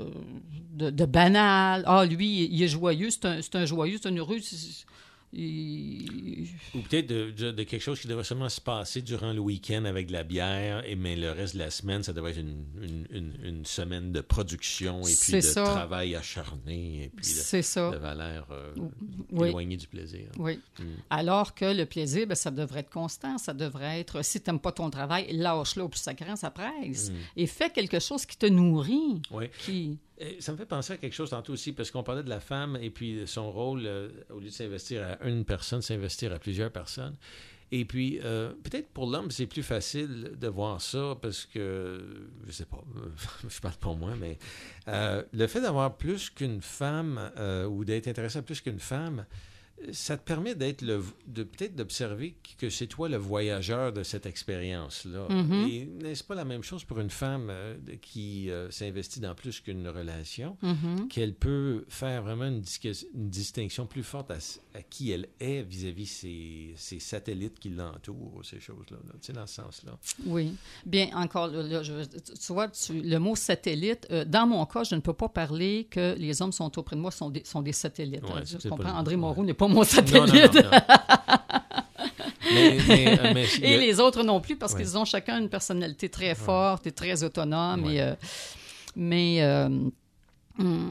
Speaker 3: banal. Ah, lui, il est joyeux, c'est un, un, joyeux, c'est un heureux.
Speaker 2: Ou peut-être de, quelque chose qui devrait seulement se passer durant le week-end avec de la bière, et, mais le reste de la semaine, ça devrait être une, une, semaine de production et puis de travail acharné et puis de,
Speaker 3: ça.
Speaker 2: de valeur euh, éloignée du plaisir.
Speaker 3: Oui. Hmm. Alors que le plaisir, ben, ça devrait être constant, ça devrait être, si tu n'aimes pas ton travail, lâche-le au plus sacrant, ça presse. Hmm. Et fais quelque chose qui te nourrit.
Speaker 2: Oui.
Speaker 3: Qui...
Speaker 2: Ça me fait penser à quelque chose tantôt aussi, parce qu'on parlait de la femme et puis son rôle, euh, au lieu de s'investir à une personne, s'investir à plusieurs personnes. Et puis, euh, peut-être pour l'homme, c'est plus facile de voir ça parce que, je sais pas, je parle pour moi, mais euh, le fait d'avoir plus qu'une femme ou d'être intéressé à plus qu'une femme, ça te permet d'être le, de peut-être d'observer que c'est toi le voyageur de cette expérience-là.
Speaker 3: Mm-hmm.
Speaker 2: Et n'est-ce pas la même chose pour une femme euh, qui euh, s'investit dans plus qu'une relation,
Speaker 3: mm-hmm.
Speaker 2: qu'elle peut faire vraiment une, distinction plus forte à, qui elle est vis-à-vis ses, ses, satellites qui l'entourent, ces choses-là, tu sais, dans ce sens-là.
Speaker 3: Oui. Bien, encore, là, je, tu vois, le mot satellite, euh, dans mon cas, je ne peux pas parler que les hommes sont auprès de moi sont des, sont des satellites. je comprends, André Moreau n'est pas mon satellite. et les autres non plus, parce qu'ils ont chacun une personnalité très forte et très autonome. Et, euh, mais euh, hmm,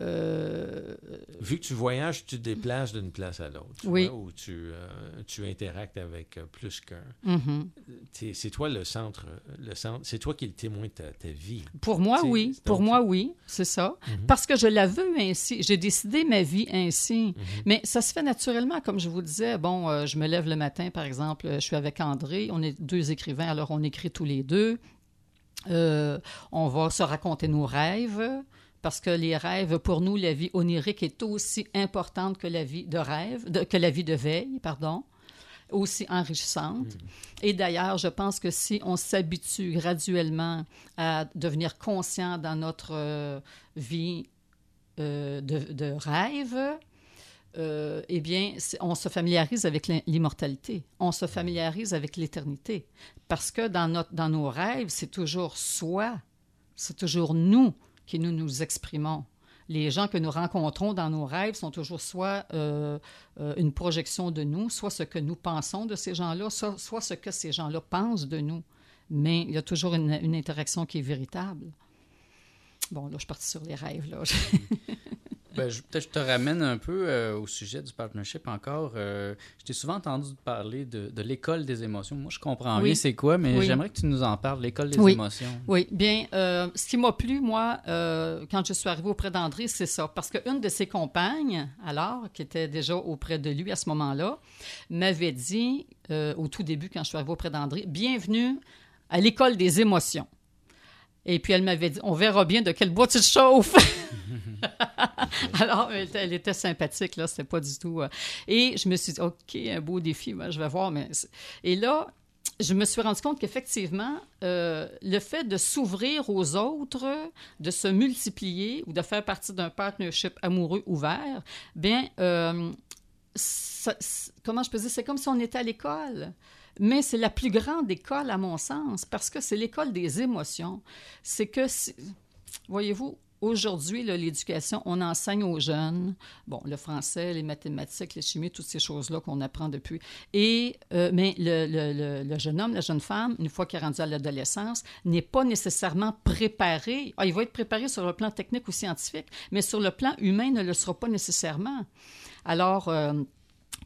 Speaker 3: euh,
Speaker 2: Vu que tu voyages, tu te déplaces d'une place à l'autre.
Speaker 3: Oui.
Speaker 2: Ou tu, euh, tu interactes avec euh, plus qu'un.
Speaker 3: mhm.
Speaker 2: T'es- C'est toi le centre. Le centre c'est toi qui es le témoin de ta, ta vie.
Speaker 3: Pour moi, oui. Pour moi, oui, c'est ça.
Speaker 2: Mhm.
Speaker 3: Parce que je la veux ainsi. J'ai décidé ma vie ainsi.
Speaker 2: Mhm.
Speaker 3: Mais ça se fait naturellement, comme je vous disais. Bon, euh, je me lève le matin, par exemple, je suis avec André. On est deux écrivains, alors on écrit tous les deux. Euh, on va se raconter nos rêves. Parce que les rêves, pour nous, la vie onirique est aussi importante que la vie de rêve, de- que la vie de veille, pardon, aussi enrichissante. Et d'ailleurs, je pense que si on s'habitue graduellement à devenir conscient dans notre euh, vie euh, de, de rêve, euh, eh bien, on se familiarise avec l'im- l'immortalité, on se familiarise avec l'éternité. Parce que dans, notre, dans nos rêves, c'est toujours soi, c'est toujours nous qui nous nous exprimons. Les gens que nous rencontrons dans nos rêves sont toujours soit euh, euh, une projection de nous, soit ce que nous pensons de ces gens-là, soit, soit ce que ces gens-là pensent de nous. Mais il y a toujours une, une interaction qui est véritable. Bon, là, je suis partie sur les rêves. Là.
Speaker 1: Ben, je- Peut-être que je te ramène un peu euh, au sujet du partnership encore. Euh, je t'ai souvent entendu parler de, de l'école des émotions. Moi, je comprends
Speaker 3: Oui.
Speaker 1: rien c'est quoi, mais
Speaker 3: Oui.
Speaker 1: j'aimerais que tu nous en parles, l'école des
Speaker 3: Oui.
Speaker 1: émotions.
Speaker 3: Oui, bien, euh, ce qui m'a plu, moi, euh, quand je suis arrivée auprès d'André, c'est ça. Parce qu'une de ses compagnes, alors, qui était déjà auprès de lui à ce moment-là, m'avait dit, au tout début, quand je suis arrivée auprès d'André, Bienvenue à l'école des émotions. Et puis elle m'avait dit, on verra bien de quel bois tu te chauffes. Alors, elle était, sympathique, là, c'était pas du tout. euh, Et je me suis dit, OK, un beau défi, ben, je vais voir. Mais... Et là, je me suis rendu compte qu'effectivement, euh, le fait de s'ouvrir aux autres, de se multiplier ou de faire partie d'un partnership amoureux ouvert, bien, euh, comment je peux dire, c'est comme si on était à l'école. Mais c'est la plus grande école, à mon sens, parce que c'est l'école des émotions. C'est que, voyez-vous, aujourd'hui, l'éducation, on enseigne aux jeunes, bon, le français, les mathématiques, les chimies, toutes ces choses-là qu'on apprend depuis. Et, euh, mais le, jeune homme, la jeune femme, une fois qu'il est rendu à l'adolescence, n'est pas nécessairement préparé. Ah, il va être préparé sur le plan technique ou scientifique, mais sur le plan humain, ne le sera pas nécessairement. Alors, euh,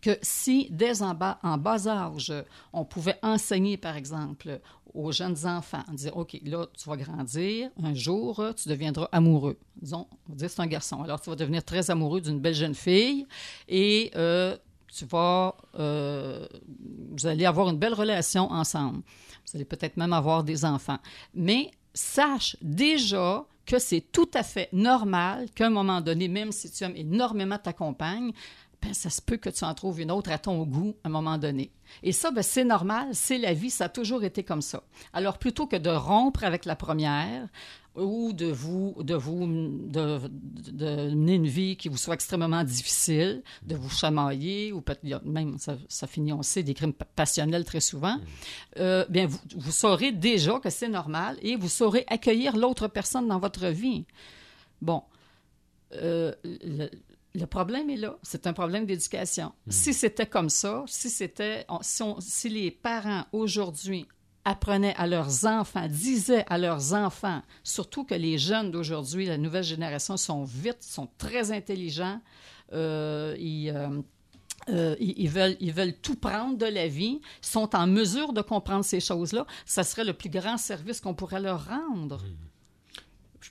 Speaker 3: que si dès en bas, en bas âge, on pouvait enseigner, par exemple, aux jeunes enfants, dire, OK, là, tu vas grandir, un jour, tu deviendras amoureux. Disons, on va dire c'est un garçon. Alors, tu vas devenir très amoureux d'une belle jeune fille et euh, tu vas, euh, vous allez avoir une belle relation ensemble. Vous allez peut-être même avoir des enfants. Mais sache déjà que c'est tout à fait normal qu'à un moment donné, même si tu aimes énormément ta compagne, ben, ça se peut que tu en trouves une autre à ton goût à un moment donné. Et ça, ben, c'est normal, c'est la vie, ça a toujours été comme ça. Alors, plutôt que de rompre avec la première ou de vous, de vous, de, mener une vie qui vous soit extrêmement difficile, de vous chamailler, ou même, ça, finit, on sait, des crimes pa- passionnels très souvent, euh, bien, vous, vous saurez déjà que c'est normal et vous saurez accueillir l'autre personne dans votre vie. Bon, euh, le, le problème est là. C'est un problème d'éducation. Si c'était comme ça, si c'était, si, les parents aujourd'hui apprenaient à leurs enfants, disaient à leurs enfants, surtout que les jeunes d'aujourd'hui, la nouvelle génération, sont vite, sont très intelligents, euh, ils, euh, euh, ils, ils veulent, ils veulent tout prendre de la vie, sont en mesure de comprendre ces choses-là, ça serait le plus grand service qu'on pourrait leur rendre.
Speaker 2: Je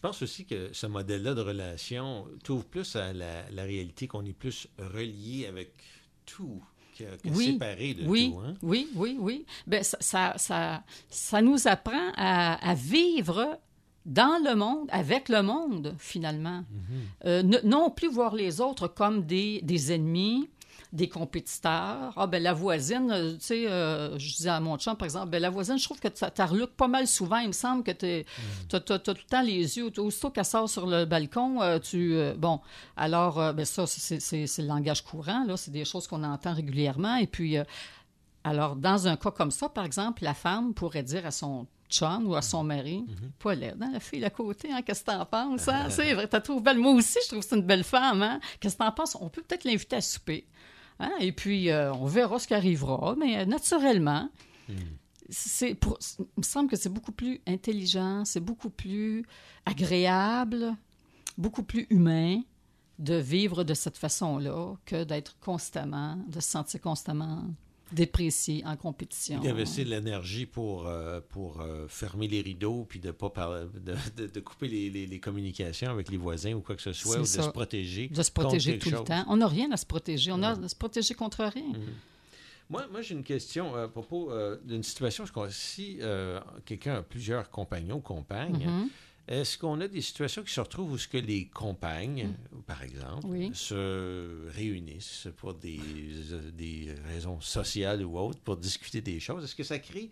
Speaker 2: pense aussi que ce modèle-là de relation t'ouvre plus à la, la réalité qu'on est plus relié avec tout que, que
Speaker 3: Oui,
Speaker 2: séparé de
Speaker 3: oui,
Speaker 2: tout. Hein?
Speaker 3: oui, oui, oui. Ben, ça, ça, ça, ça nous apprend à, à vivre dans le monde, avec le monde, finalement. Euh, ne- non plus voir les autres comme des, des ennemis, des compétiteurs. Ah, ben la voisine, euh, tu sais, euh, je disais à mon chum, par exemple, ben la voisine, je trouve que tu reluques pas mal souvent. Il me semble que tu as, tout le temps les yeux. Aussitôt qu'elle sort sur le balcon, euh, tu... euh, bon, alors, ben ça, c'est le langage courant, là. C'est des choses qu'on entend régulièrement. Et puis... alors, dans un cas comme ça, par exemple, la femme pourrait dire à son chum ou à son mari, pas laide, hein, la fille à côté, hein, qu'est-ce que t'en penses? Hein? C'est vrai, t'as trouvé belle. Moi aussi, je trouve que c'est une belle femme. Hein? Qu'est-ce que t'en penses? On peut peut-être l'inviter à souper. Hein? Et puis, euh, on verra ce qui arrivera, mais euh, naturellement, c'est pour, il me semble que c'est beaucoup plus intelligent, c'est beaucoup plus agréable, beaucoup plus humain de vivre de cette façon-là que d'être constamment, de se sentir constamment déprécié en compétition.
Speaker 2: D'investir de l'énergie pour, euh, pour euh, fermer les rideaux, puis de pas parler, de, de, couper les, les, communications avec les voisins ou quoi que ce soit, ou de se protéger.
Speaker 3: De se protéger tout le temps. On n'a rien à se protéger. On a à se protéger contre rien. Mhm.
Speaker 2: Moi, moi j'ai une question à propos d'une situation. Si quelqu'un a plusieurs compagnons ou compagnes, mhm. Est-ce qu'on a des situations qui se retrouvent où ce que les compagnes, mm. par exemple, se réunissent pour des, euh, des raisons sociales ou autres pour discuter des choses? Est-ce que ça crée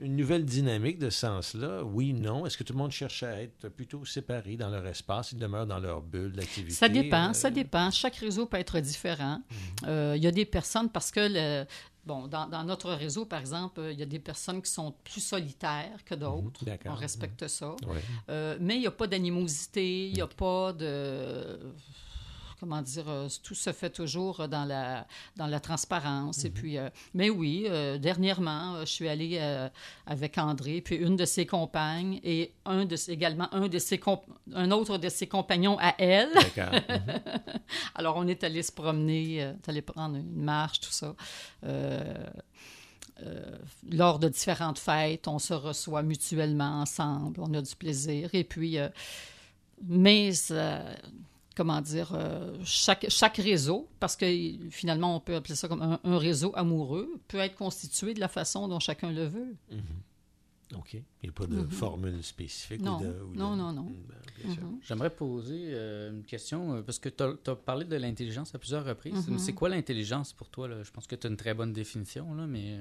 Speaker 2: une nouvelle dynamique de ce sens-là? Oui, non. Est-ce que tout le monde cherche à être plutôt séparé dans leur espace? Ils demeurent dans leur bulle d'activité?
Speaker 3: Ça dépend, ça euh, dépend. Chaque réseau peut être différent. Mm-hmm. Euh, il y a des personnes, parce que le, Bon, dans, notre réseau, par exemple, il y a des personnes qui sont plus solitaires que d'autres. Mhm, On respecte ça. Euh, mais il n'y a pas d'animosité, il n'y a pas de comment dire, euh, tout se fait toujours dans la, dans la transparence. Et mhm. puis, euh, mais oui, euh, dernièrement, je suis allée avec André, puis une de ses compagnes et un de, également un, de ses un autre de ses compagnons à elle. Mhm. Alors, on est allé se promener, allé prendre une marche, tout ça. lors de différentes fêtes, on se reçoit mutuellement ensemble, on a du plaisir. Et puis, mais comment dire, euh, chaque, chaque réseau, parce que finalement, on peut appeler ça comme un, réseau amoureux, peut être constitué de la façon dont chacun le veut.
Speaker 2: Mm-hmm. OK. Il n'y a pas de mm-hmm. formule spécifique.
Speaker 3: Non,
Speaker 2: ou
Speaker 3: non, non, non.
Speaker 1: Mm, ben, mm-hmm. J'aimerais poser euh, une question, euh, parce que tu as, parlé de l'intelligence à plusieurs reprises. C'est quoi l'intelligence pour toi? Là? Je pense que tu as une très bonne définition, là, mais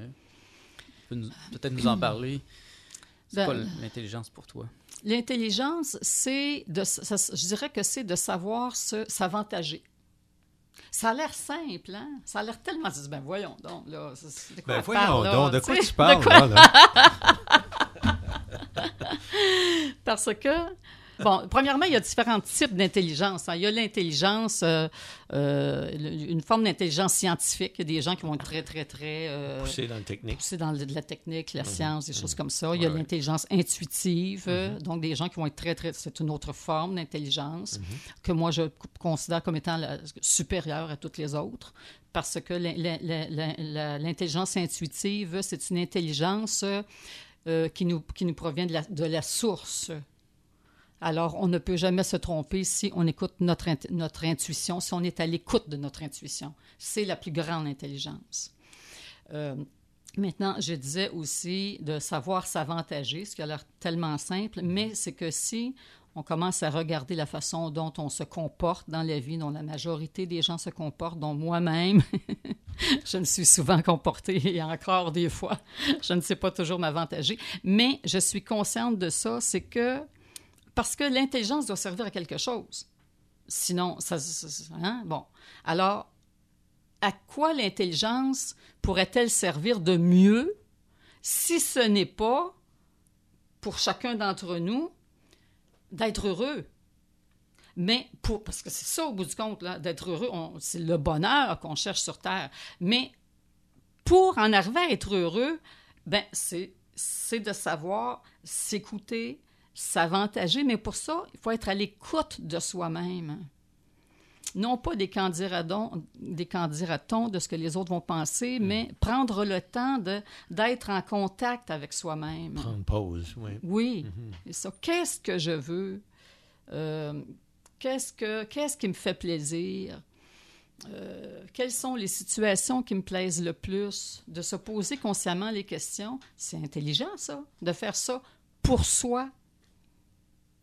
Speaker 1: peut-être nous en parler. C'est quoi ben, l'intelligence pour toi?
Speaker 3: L'intelligence, c'est de, je dirais que c'est de savoir s'avantager. Ça a l'air simple, hein? Ça a l'air tellement... Ben voyons donc, là.
Speaker 2: De quoi ben voyons donc, de quoi tu parles, là?
Speaker 3: Parce que Bon, premièrement, il y a différents types d'intelligence. Hein. Il y a l'intelligence, euh, euh, une forme d'intelligence scientifique. Il y a des gens qui vont être très, très, très...
Speaker 2: Euh, poussés dans la technique.
Speaker 3: Poussés dans de la technique, la mhm. science, des choses mhm. comme ça. Il y a l'intelligence intuitive, mhm. donc des gens qui vont être très, très... C'est une autre forme d'intelligence que moi, je considère comme étant supérieure à toutes les autres parce que l'intelligence intuitive, c'est une intelligence qui, nous, qui nous provient de la, de la source. Alors, on ne peut jamais se tromper si on écoute notre, notre intuition, si on est à l'écoute de notre intuition. C'est la plus grande intelligence. Euh, maintenant, je disais aussi de savoir s'avantager, ce qui a l'air tellement simple, mais c'est que si on commence à regarder la façon dont on se comporte dans la vie, dont la majorité des gens se comportent, dont moi-même, je me suis souvent comportée et encore des fois, je ne sais pas toujours m'avantager, mais je suis consciente de ça, c'est que parce que l'intelligence doit servir à quelque chose. Sinon, ça. Hein? Bon. Alors, à quoi l'intelligence pourrait-elle servir de mieux si ce n'est pas, pour chacun d'entre nous, d'être heureux? Mais pour, parce que c'est ça au bout du compte, d'être heureux, c'est le bonheur qu'on cherche sur Terre. Mais pour en arriver à être heureux, ben c'est, c'est de savoir s'écouter, s'avantager, mais pour ça, il faut être à l'écoute de soi-même. Non pas des candidatons, des de ce que les autres vont penser, mm. mais prendre le temps de, d'être en contact avec soi-même.
Speaker 2: Prendre pause, oui.
Speaker 3: Oui. Mm-hmm. ça, qu'est-ce que je veux? Euh, qu'est-ce, que, qu'est-ce qui me fait plaisir? Euh, quelles sont les situations qui me plaisent le plus? De se poser consciemment les questions, c'est intelligent, ça, de faire ça pour soi,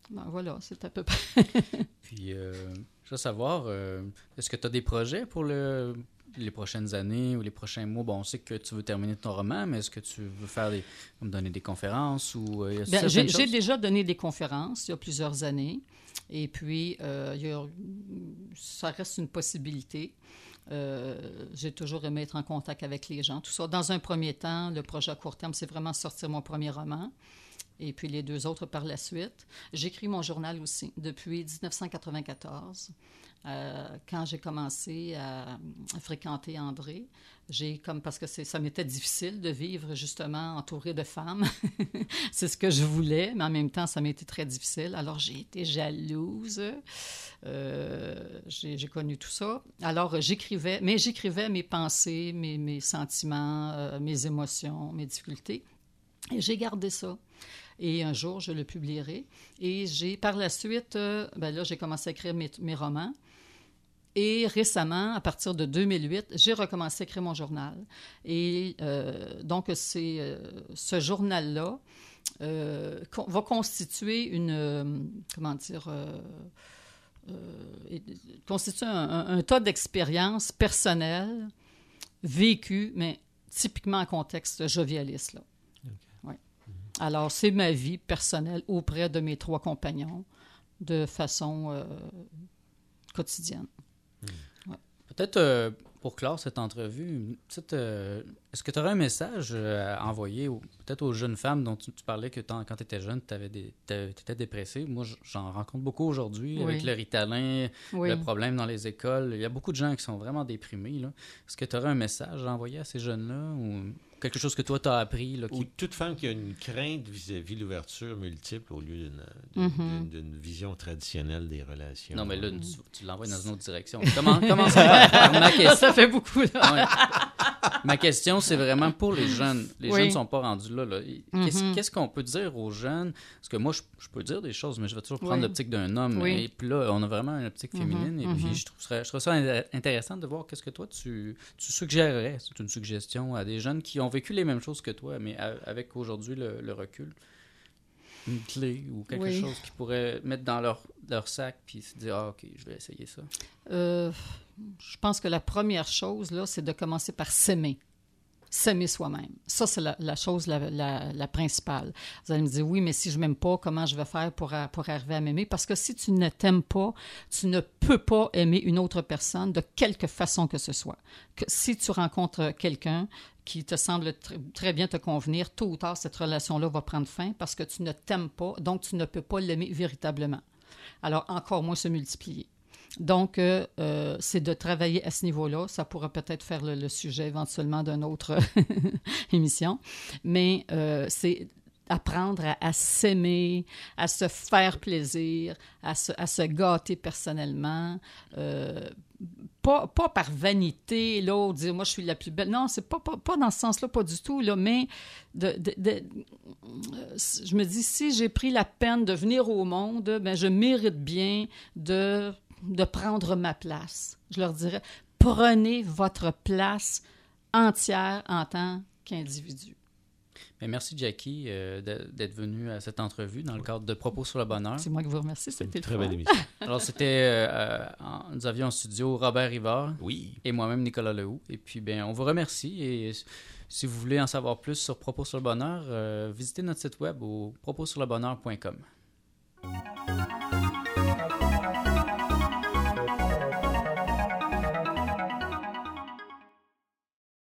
Speaker 3: ben voilà, c'est à peu près.
Speaker 1: Puis, euh, je veux savoir, euh, est-ce que tu as des projets pour le, les prochaines années ou les prochains mois? Bon, on sait que tu veux terminer ton roman, mais est-ce que tu veux faire des, donner des conférences ou euh,
Speaker 3: ben, J'ai déjà donné des conférences il y a plusieurs années. Et puis, ça reste une possibilité. j'ai toujours aimé être en contact avec les gens. Tout ça. Dans un premier temps, le projet à court terme, c'est vraiment sortir mon premier roman. Et puis les deux autres par la suite. J'écris mon journal aussi depuis 1994. Euh, quand j'ai commencé à, fréquenter André, j'ai comme parce que ça m'était difficile de vivre justement entouré de femmes. c'est ce que je voulais, mais en même temps, ça m'était très difficile. Alors j'ai été jalouse. Euh, j'ai connu tout ça. Alors j'écrivais, mais j'écrivais mes pensées, mes, sentiments, euh, mes émotions, mes difficultés. Et j'ai gardé ça. Et un jour, je le publierai. Et j'ai, par la suite, ben là, j'ai commencé à écrire mes, romans. Et récemment, à partir de 2008, j'ai recommencé à écrire mon journal. Et euh, donc, c'est euh, ce journal-là euh, va constituer une, comment dire, constituer un, tas d'expériences personnelles vécues, mais typiquement en contexte jovialiste. Là. Alors, c'est ma vie personnelle auprès de mes trois compagnons de façon quotidienne.
Speaker 1: Peut-être euh, pour clore cette entrevue, euh, est-ce que tu aurais un message euh, à envoyer peut-être aux jeunes femmes dont tu, parlais que quand tu étais jeune, tu étais dépressée? Moi, j'en rencontre beaucoup aujourd'hui avec le ritalin, le problème dans les écoles. Il y a beaucoup de gens qui sont vraiment déprimés. Est-ce que tu aurais un message à envoyer à ces jeunes-là? Ou quelque chose que toi, tu as appris. Là,
Speaker 2: Ou toute femme qui a une crainte vis-à-vis de l'ouverture multiple au lieu mm-hmm. d'une vision traditionnelle des relations.
Speaker 1: Non, mais là, tu, l'envoies dans une autre direction. Comment, comment ça,
Speaker 3: ma question. Ça fait beaucoup.
Speaker 1: Ma question, c'est vraiment pour les jeunes. Les jeunes ne sont pas rendus là. Mm-hmm. Qu'est-ce qu'on peut dire aux jeunes? Parce que moi, je, peux dire des choses, mais je vais toujours prendre l'optique d'un homme. Et puis là, on a vraiment une optique mm-hmm. féminine. Et puis, je, trouve, je trouve ça intéressant de voir qu'est-ce que toi, tu, tu suggérerais. C'est une suggestion à des jeunes qui ont vécu les mêmes choses que toi, mais avec aujourd'hui le, recul. Une clé ou quelque chose qu'ils pourraient mettre dans leur, leur sac puis se dire Ah, OK, je vais essayer ça.
Speaker 3: Euh, je pense que la première chose, là, c'est de commencer par s'aimer s'aimer soi-même. Ça, c'est la, chose la, principale. Vous allez me dire, oui, mais si je m'aime pas, comment je vais faire pour, arriver à m'aimer? Parce que si tu ne t'aimes pas, tu ne peux pas aimer une autre personne de quelque façon que ce soit. Si tu rencontres quelqu'un qui te semble très bien te convenir, tôt ou tard, cette relation-là va prendre fin parce que tu ne t'aimes pas, donc tu ne peux pas l'aimer véritablement. Alors, encore moins se multiplier. Donc, euh, euh, c'est de travailler à ce niveau-là. Ça pourra peut-être faire le, sujet éventuellement d'une autre émission. Mais euh, c'est apprendre à, s'aimer, à se faire plaisir, à se, à se gâter personnellement. pas, pas, par vanité, là, dire moi je suis la plus belle. Non, c'est pas, pas, pas, dans ce sens-là, pas du tout, là, mais je me dis, si j'ai pris la peine de venir au monde, ben, je mérite bien de de prendre ma place. Je leur dirais, prenez votre place entière en tant qu'individu.
Speaker 1: merci, Jackie, euh, d'être venue à cette entrevue dans le cadre de Propos sur le bonheur.
Speaker 3: C'est moi qui vous remercie.
Speaker 2: C'était une très belle émission.
Speaker 1: Alors, c'était. Euh, nous avions en studio Robert Rivard.
Speaker 2: Oui.
Speaker 1: Et moi-même, Nicolas Lehoux. Et puis, bien, on vous remercie. Et si vous voulez en savoir plus sur Propos sur le bonheur, euh, visitez notre site web au propossurlebonheur.com.